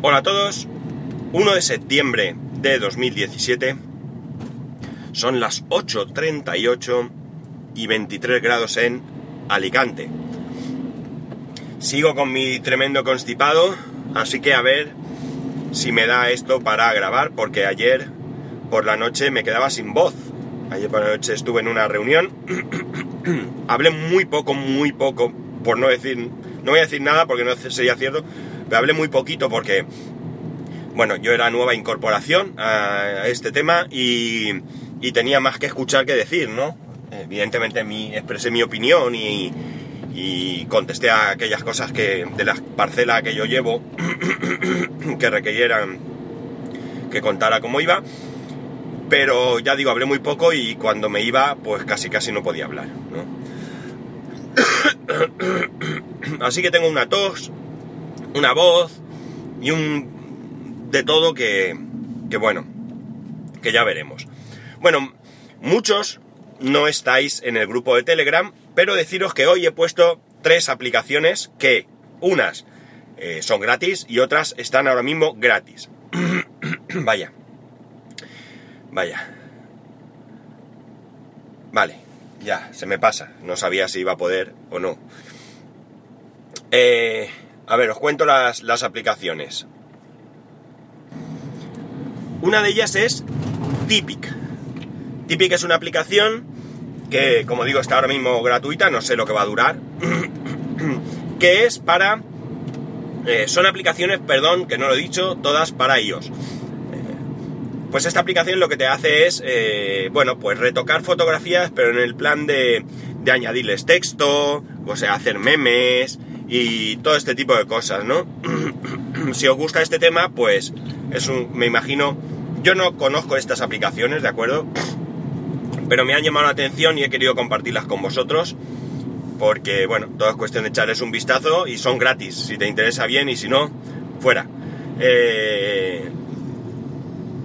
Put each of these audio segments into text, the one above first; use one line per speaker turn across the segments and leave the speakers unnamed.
Hola a todos, 1 de septiembre de 2017, son las 8.38 y 23 grados en Alicante. Sigo con mi tremendo constipado, así que a ver si me da esto para grabar, porque ayer por la noche me quedaba sin voz. Ayer por la noche estuve en una reunión, hablé muy poco, muy poco, por no decir, no voy a decir nada porque no sería cierto, hablé muy poquito porque, bueno, yo era nueva incorporación a este tema y, tenía más que escuchar que decir, ¿no? Evidentemente mi, expresé mi opinión y, y contesté a aquellas cosas que de la parcela que yo llevo que requirieran que contara cómo iba pero ya digo hablé muy poco y cuando me iba pues casi casi no podía hablar ¿no? así que tengo una tos una voz y un de todo que que bueno que ya veremos bueno muchos no estáis en el grupo de Telegram pero deciros que hoy he puesto tres aplicaciones que unas eh, son gratis y otras están ahora mismo gratis. Vaya. Vaya. Vale, ya, se me pasa. No sabía si iba a poder o no. Eh, a ver, os cuento las, las aplicaciones. Una de ellas es Typic. Typic es una aplicación que como digo está ahora mismo gratuita, no sé lo que va a durar, que es para... Eh, son aplicaciones, perdón, que no lo he dicho, todas para iOS. Eh, pues esta aplicación lo que te hace es, eh, bueno, pues retocar fotografías, pero en el plan de, de añadirles texto, o sea, hacer memes y todo este tipo de cosas, ¿no? si os gusta este tema, pues es un, me imagino, yo no conozco estas aplicaciones, ¿de acuerdo? pero me han llamado la atención y he querido compartirlas con vosotros porque, bueno, todo es cuestión de echarles un vistazo y son gratis, si te interesa bien y si no, fuera. Eh,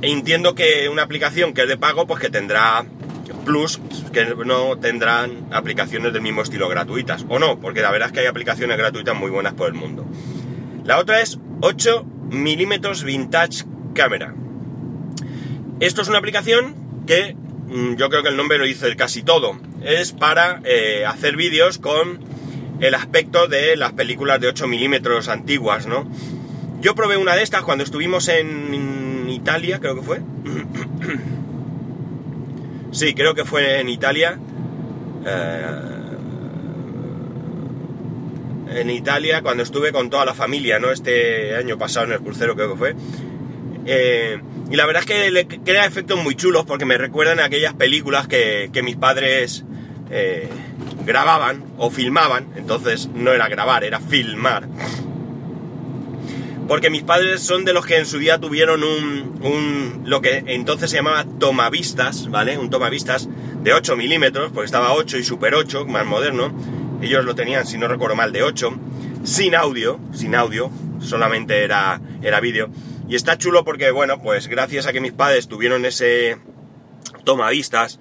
entiendo que una aplicación que es de pago, pues que tendrá plus, que no tendrán aplicaciones del mismo estilo gratuitas, o no, porque la verdad es que hay aplicaciones gratuitas muy buenas por el mundo. La otra es 8 milímetros Vintage Camera. Esto es una aplicación que Mm, yo creo que el nombre lo dice casi todo. Es para eh, hacer vídeos con el aspecto de las películas de 8 milímetros antiguas, ¿no? Yo probé una de estas cuando estuvimos en Italia, creo que fue. sí, creo que fue en Italia. Eh, en Italia, cuando estuve con toda la familia, ¿no? Este año pasado en el crucero creo que fue. Eh, y la verdad es que le crea efectos muy chulos porque me recuerdan aquellas películas que, mis padres eh, grababan o filmaban. Entonces no era grabar, era filmar. Porque mis padres son de los que en su día tuvieron un, un lo que entonces se llamaba tomavistas, ¿vale? Un tomavistas de 8 milímetros, porque estaba 8 y super 8, más moderno. Ellos lo tenían, si no recuerdo mal, de 8, sin audio, sin audio, solamente era, era vídeo. Y está chulo porque, bueno, pues gracias a que mis padres tuvieron ese tomavistas,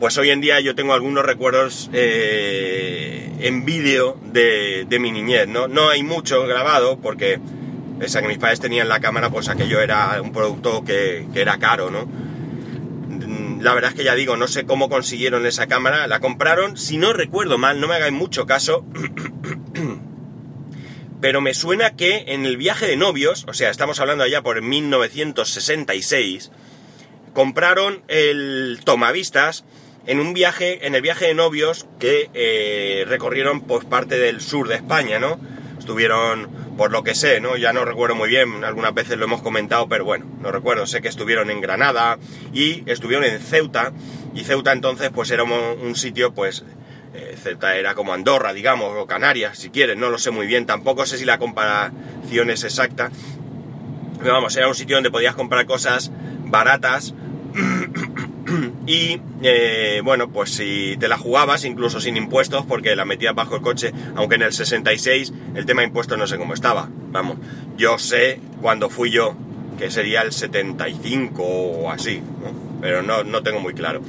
pues hoy en día yo tengo algunos recuerdos eh, en vídeo de, mi niñez, ¿no? No hay mucho grabado porque, pese a que mis padres tenían la cámara, pues aquello era un producto que, que era caro, ¿no? La verdad es que ya digo, no sé cómo consiguieron esa cámara, la compraron, si no recuerdo mal, no me hagáis mucho caso, pero me suena que en el viaje de novios, o sea, estamos hablando allá por 1966, compraron el tomavistas en un viaje, en el viaje de novios que eh, recorrieron pues parte del sur de España, ¿no? Estuvieron, por lo que sé, ¿no? Ya no recuerdo muy bien, algunas veces lo hemos comentado, pero bueno, no recuerdo, sé que estuvieron en Granada y estuvieron en Ceuta, y Ceuta entonces pues era un sitio pues eh, era como Andorra, digamos, o Canarias, si quieres, no lo sé muy bien, tampoco sé si la comparación es exacta. Pero vamos, era un sitio donde podías comprar cosas baratas y eh, bueno, pues si te la jugabas, incluso sin impuestos, porque la metías bajo el coche, aunque en el 66 el tema de impuestos no sé cómo estaba. Vamos, yo sé cuando fui yo, que sería el 75 o así, pero no, no tengo muy claro.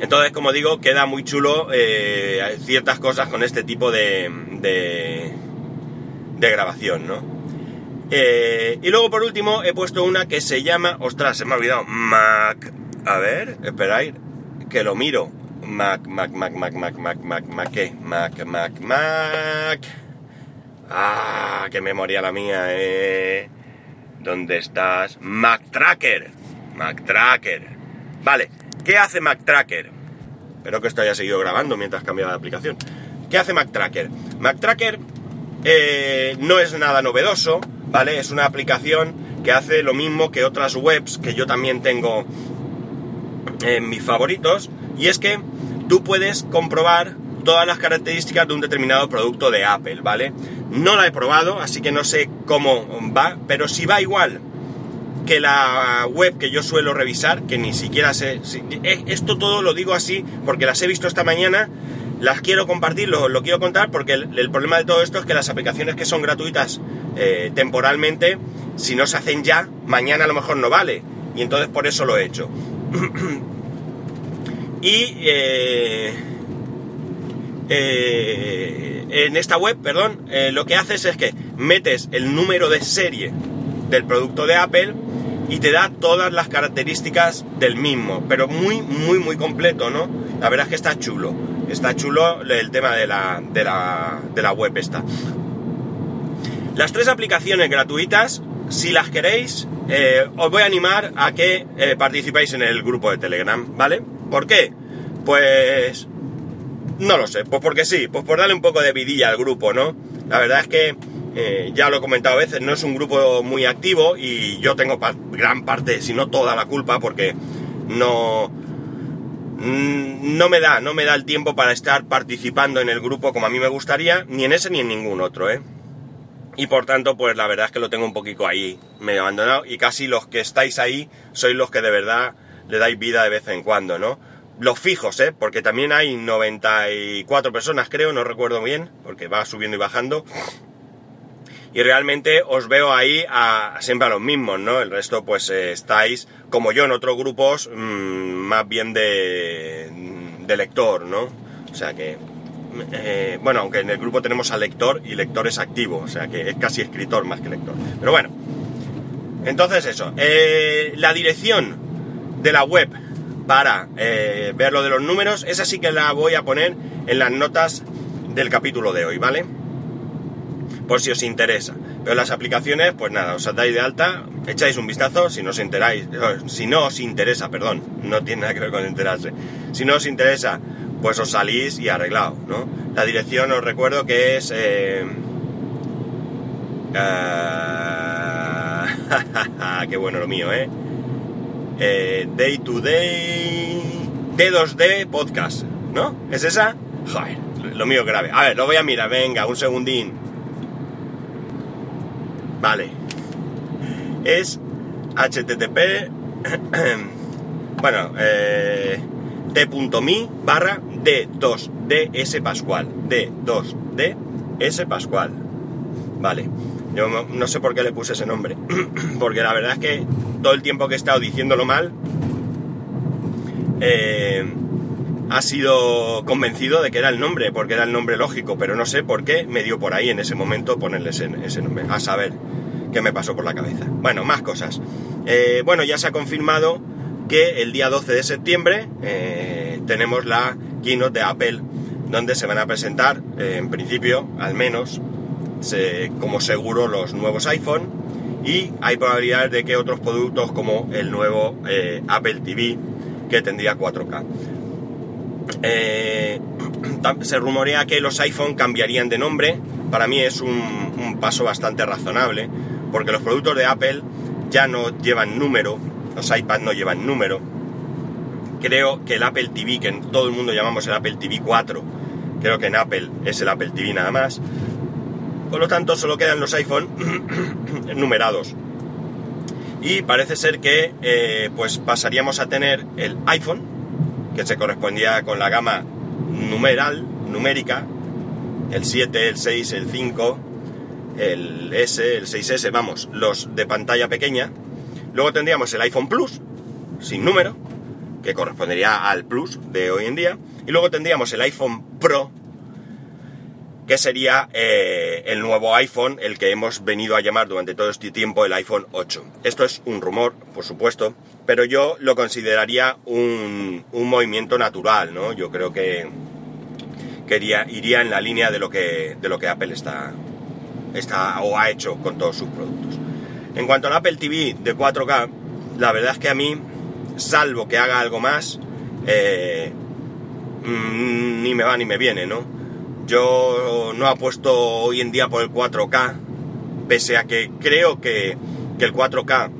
Entonces, como digo, queda muy chulo eh, ciertas cosas con este tipo de, de, grabación, ¿no? Eh, y luego por último he puesto una que se llama, ostras, se me ha olvidado, Mac. A ver, esperáis, que lo miro. Mac, Mac, Mac, Mac, Mac, Mac, Mac, Mac, ¿qué? Mac, Mac, Mac. Ah, qué memoria la mía, eh. ¿Dónde estás? Mac Tracker. Mac Tracker. Vale, ¿qué hace Mac Tracker? Espero que esto haya seguido grabando mientras cambiaba de aplicación. ¿Qué hace Mac Tracker? Mac Tracker eh, no es nada novedoso, ¿vale? Es una aplicación que hace lo mismo que otras webs que yo también tengo en mis favoritos, y es que tú puedes comprobar todas las características de un determinado producto de Apple, ¿vale? No la he probado, así que no sé cómo va, pero si va igual que la web que yo suelo revisar, que ni siquiera sé... Eh, esto todo lo digo así porque las he visto esta mañana, las quiero compartir, lo, quiero contar porque el, problema de todo esto es que las aplicaciones que son gratuitas eh, temporalmente, si no se hacen ya, mañana a lo mejor no vale. Y entonces por eso lo he hecho. y... Eh, en esta web, perdón, lo que haces es que metes el número de serie del producto de Apple y te da todas las características del mismo, pero muy, muy, muy completo, ¿no? La verdad es que está chulo, está chulo el tema de la, de la, web esta. Las tres aplicaciones gratuitas, si las queréis, eh, os voy a animar a que eh, participéis en el grupo de Telegram, ¿vale? ¿Por qué? Pues... No lo sé, pues porque sí, pues por darle un poco de vidilla al grupo, ¿no? La verdad es que eh, ya lo he comentado a veces, no es un grupo muy activo y yo tengo gran parte, si no toda la culpa, porque no, mm, no me da, no me da el tiempo para estar participando en el grupo como a mí me gustaría, ni en ese ni en ningún otro, ¿eh? Y por tanto, pues la verdad es que lo tengo un poquito ahí, medio abandonado, y casi los que estáis ahí sois los que de verdad le dais vida de vez en cuando, ¿no? Los fijos, ¿eh? Porque también hay 94 personas, creo, no recuerdo bien, porque va subiendo y bajando y realmente os veo ahí a, siempre a los mismos, ¿no? El resto pues eh, estáis como yo en otros grupos mm, más bien de, de lector, ¿no? O sea que, eh, bueno, aunque en el grupo tenemos al lector y lector es activo, o sea que es casi escritor más que lector. Pero bueno, entonces eso, eh, la dirección de la web para ver lo de los números, esa sí que la voy a poner en las notas del capítulo de hoy, ¿vale? por si os interesa. Pero las aplicaciones, pues nada, os dais de alta, echáis un vistazo, si no os enteráis, eh, si no os interesa, perdón, no tiene nada que ver con enterarse. Si no os interesa, pues os salís y arreglado, ¿no? La dirección os recuerdo que es... Eh, ah, qué bueno lo mío, ¿eh? ¿eh? Day to Day... D2D Podcast, ¿no? ¿Es esa? Joder, lo mío grave. A ver, lo voy a mirar, venga, un segundín. Vale. Es http, bueno, eh, t.me barra d2ds pascual. d2ds pascual. Vale. Yo no sé por qué le puse ese nombre. Porque la verdad es que todo el tiempo que he estado diciéndolo mal, eh, ha sido convencido de que era el nombre, porque era el nombre lógico, pero no sé por qué me dio por ahí en ese momento ponerle ese, nombre. A saber qué me pasó por la cabeza. Bueno, más cosas. Eh, bueno, ya se ha confirmado que el día 12 de septiembre eh, tenemos la keynote de Apple, donde se van a presentar, eh, en principio, al menos, como seguro, los nuevos iPhone. Y hay probabilidades de que otros productos como el nuevo Apple TV, que tendría 4K. Eh, se rumorea que los iPhone cambiarían de nombre. Para mí es un, paso bastante razonable, porque los productos de Apple ya no llevan número, los iPads no llevan número. Creo que el Apple TV, que todo el mundo llamamos el Apple TV 4, creo que en Apple es el Apple TV nada más. Por lo tanto, solo quedan los iPhone numerados. Y parece ser que eh, pues pasaríamos a tener el iPhone, que se correspondía con la gama numeral, numérica, el 7, el 6, el 5, el S, el 6S, vamos, los de pantalla pequeña. Luego tendríamos el iPhone Plus, sin número, que correspondería al Plus de hoy en día. Y luego tendríamos el iPhone Pro, que sería eh, el nuevo iPhone, el que hemos venido a llamar durante todo este tiempo el iPhone 8. Esto es un rumor, por supuesto, pero yo lo consideraría un, movimiento natural, ¿no? Yo creo que quería, iría en la línea de lo que, de lo que Apple está, está o ha hecho con todos sus productos. En cuanto al Apple TV de 4K, la verdad es que a mí, salvo que haga algo más, eh, mm, ni me va ni me viene, ¿no? Yo no apuesto hoy en día por el 4K, pese a que creo que, que el 4K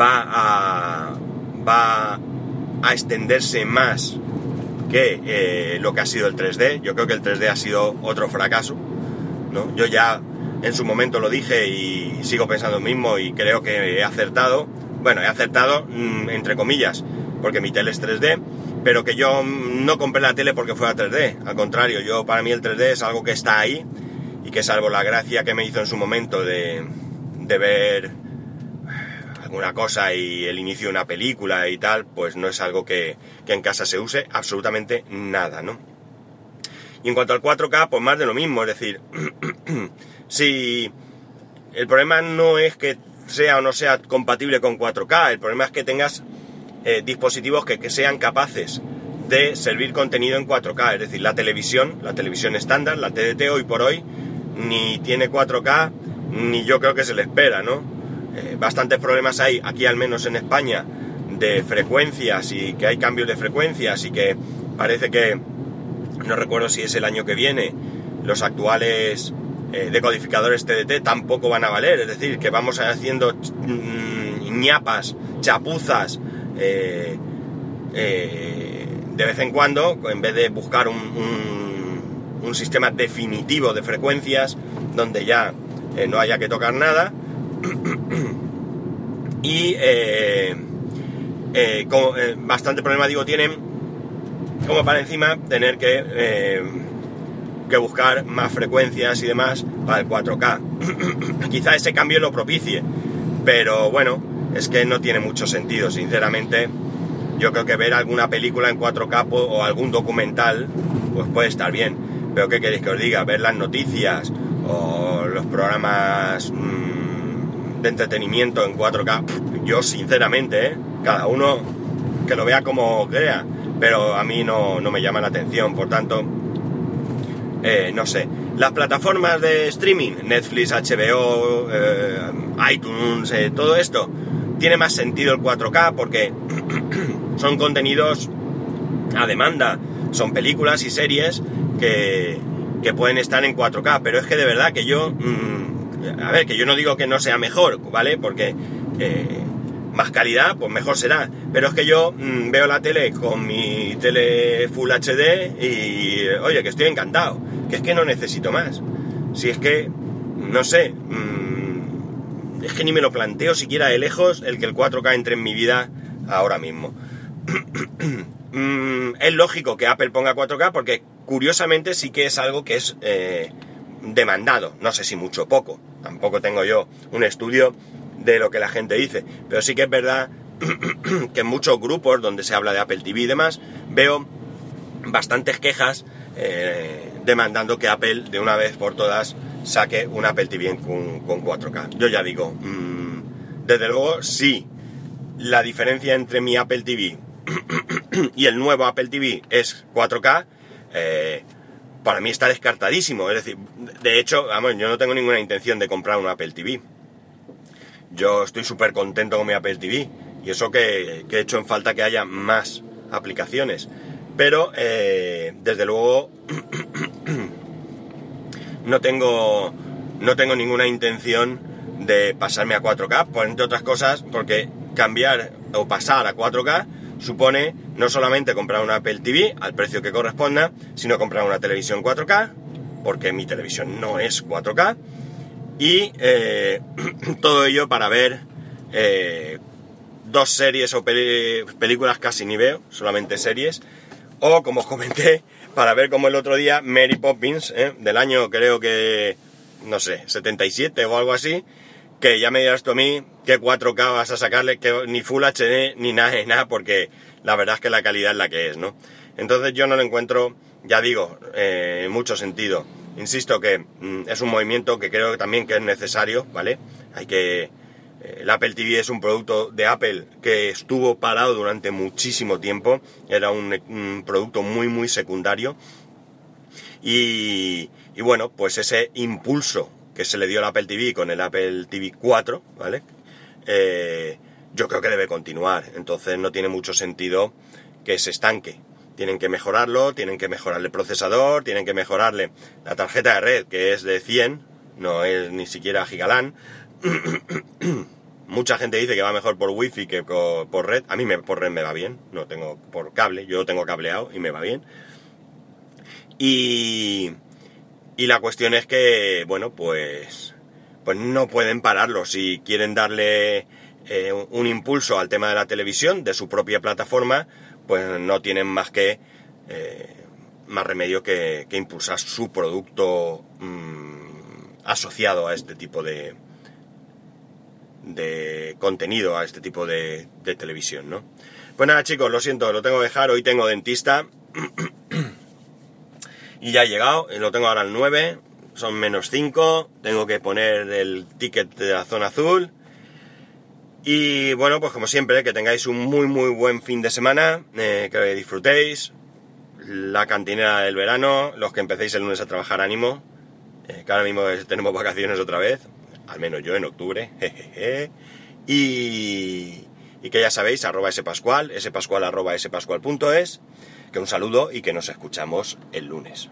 va a, va a extenderse más que eh, lo que ha sido el 3D. Yo creo que el 3D ha sido otro fracaso. ¿no? Yo ya en su momento lo dije y sigo pensando lo mismo y creo que he acertado. Bueno, he acertado mm, entre comillas, porque mi tele es 3D, pero que yo no compré la tele porque fuera 3D. Al contrario, yo para mí el 3D es algo que está ahí y que salvo la gracia que me hizo en su momento de, ver una cosa y el inicio de una película y tal, pues no es algo que, en casa se use absolutamente nada, ¿no? Y en cuanto al 4K, pues más de lo mismo, es decir, si el problema no es que sea o no sea compatible con 4K, el problema es que tengas eh, dispositivos que, sean capaces de servir contenido en 4K, es decir, la televisión, la televisión estándar, la TDT hoy por hoy, ni tiene 4K, ni yo creo que se le espera, ¿no? Eh, bastantes problemas hay, aquí al menos en España, de frecuencias y que hay cambios de frecuencias y que parece que, no recuerdo si es el año que viene, los actuales eh, decodificadores TDT tampoco van a valer, es decir, que vamos haciendo mm, ñapas, chapuzas, eh, de vez en cuando, en vez de buscar un, un sistema definitivo de frecuencias donde ya no haya que tocar nada, y eh, eh, eh, bastante problema, digo, tienen como para encima tener que, que buscar más frecuencias y demás para el 4K. Quizá ese cambio lo propicie, pero bueno, es que no tiene mucho sentido, sinceramente. Yo creo que ver alguna película en 4K o algún documental, pues puede estar bien. Pero ¿qué queréis que os diga? Ver las noticias o los programas... Mm, de entretenimiento en 4K, yo sinceramente, ¿eh? cada uno que lo vea como crea, pero a mí no, me llama la atención, por tanto, eh, no sé. Las plataformas de streaming, Netflix, HBO, eh, iTunes, todo esto, tiene más sentido el 4K porque son contenidos a demanda, son películas y series que, que pueden estar en 4K, pero es que de verdad que yo... Mm, a ver, que yo no digo que no sea mejor, ¿vale? Porque eh, más calidad, pues mejor será. Pero es que yo mm, veo la tele con mi tele Full HD y, oye, que estoy encantado. Es que no necesito más. Si es que, no sé, mm, es que ni me lo planteo siquiera de lejos el que el 4K entre en mi vida ahora mismo. Mm, es lógico que Apple ponga 4K porque curiosamente sí que es algo que es... Eh, demandado, no sé si mucho o poco, tampoco tengo yo un estudio de lo que la gente dice, pero sí que es verdad que en muchos grupos donde se habla de Apple TV y demás, veo bastantes quejas eh, demandando que Apple de una vez por todas saque un Apple TV con, 4K. Yo ya digo, mm, desde luego sí, la diferencia entre mi Apple TV y el nuevo Apple TV es 4K, eh, para mí está descartadísimo. Es decir, de hecho, vamos, yo no tengo ninguna intención de comprar un Apple TV. Yo estoy súper contento con mi Apple TV. Y eso que, he hecho en falta que haya más aplicaciones. Pero, eh, desde luego, no tengo, no tengo ninguna intención de pasarme a 4K, por entre otras cosas, porque cambiar o pasar a 4K supone no solamente comprar una Apple TV al precio que corresponda, sino comprar una televisión 4K, porque mi televisión no es 4K, y eh, todo ello para ver eh, dos series o películas casi ni veo, solamente series, o como os comenté, para ver como el otro día Mary Poppins, eh, del año creo que, no sé, 77 o algo así, que ya me dirás tú a mí que 4K vas a sacarle, que ni Full HD ni nada, nada, porque la verdad es que la calidad es la que es, ¿no? Entonces yo no lo encuentro ya digo, eh, mucho sentido. Insisto que mm, es un movimiento que creo también que es necesario, ¿vale? Hay que... eh, El Apple TV es un producto de Apple que estuvo parado durante muchísimo tiempo. Era un, producto muy, muy secundario. Y, y bueno, pues ese impulso que se le dio al Apple TV con el Apple TV 4, ¿vale? Eh, yo creo que debe continuar. Entonces no tiene mucho sentido que se estanque. Tienen que mejorarlo, tienen que mejorarle el procesador, tienen que mejorarle la tarjeta de red, que es de 100, no es ni siquiera Gigalan. Mucha gente dice que va mejor por wifi que por red. A mí me, por red me va bien, no tengo por cable, yo lo tengo cableado y me va bien. Y, y la cuestión es que, bueno, pues, pues no pueden pararlo. Si quieren darle eh, un- un impulso al tema de la televisión, de su propia plataforma, pues no tienen más que eh, más remedio que, que impulsar su producto mm, asociado a este tipo de, de contenido, a este tipo de, televisión, ¿no? Pues nada, chicos, lo siento, lo tengo que dejar. Hoy tengo dentista. y ya he llegado, eh, lo tengo ahora al 9, son menos 5, tengo que poner el ticket de la zona azul. Y bueno, pues como siempre, que tengáis un muy muy buen fin de semana, eh, que disfrutéis, la cantinera del verano, los que empecéis el lunes a trabajar ánimo, eh, que ahora mismo tenemos vacaciones otra vez, al menos yo en octubre, jejeje, y, que ya sabéis, arroba spascual, spascual arroba spascual.es, que un saludo y que nos escuchamos el lunes.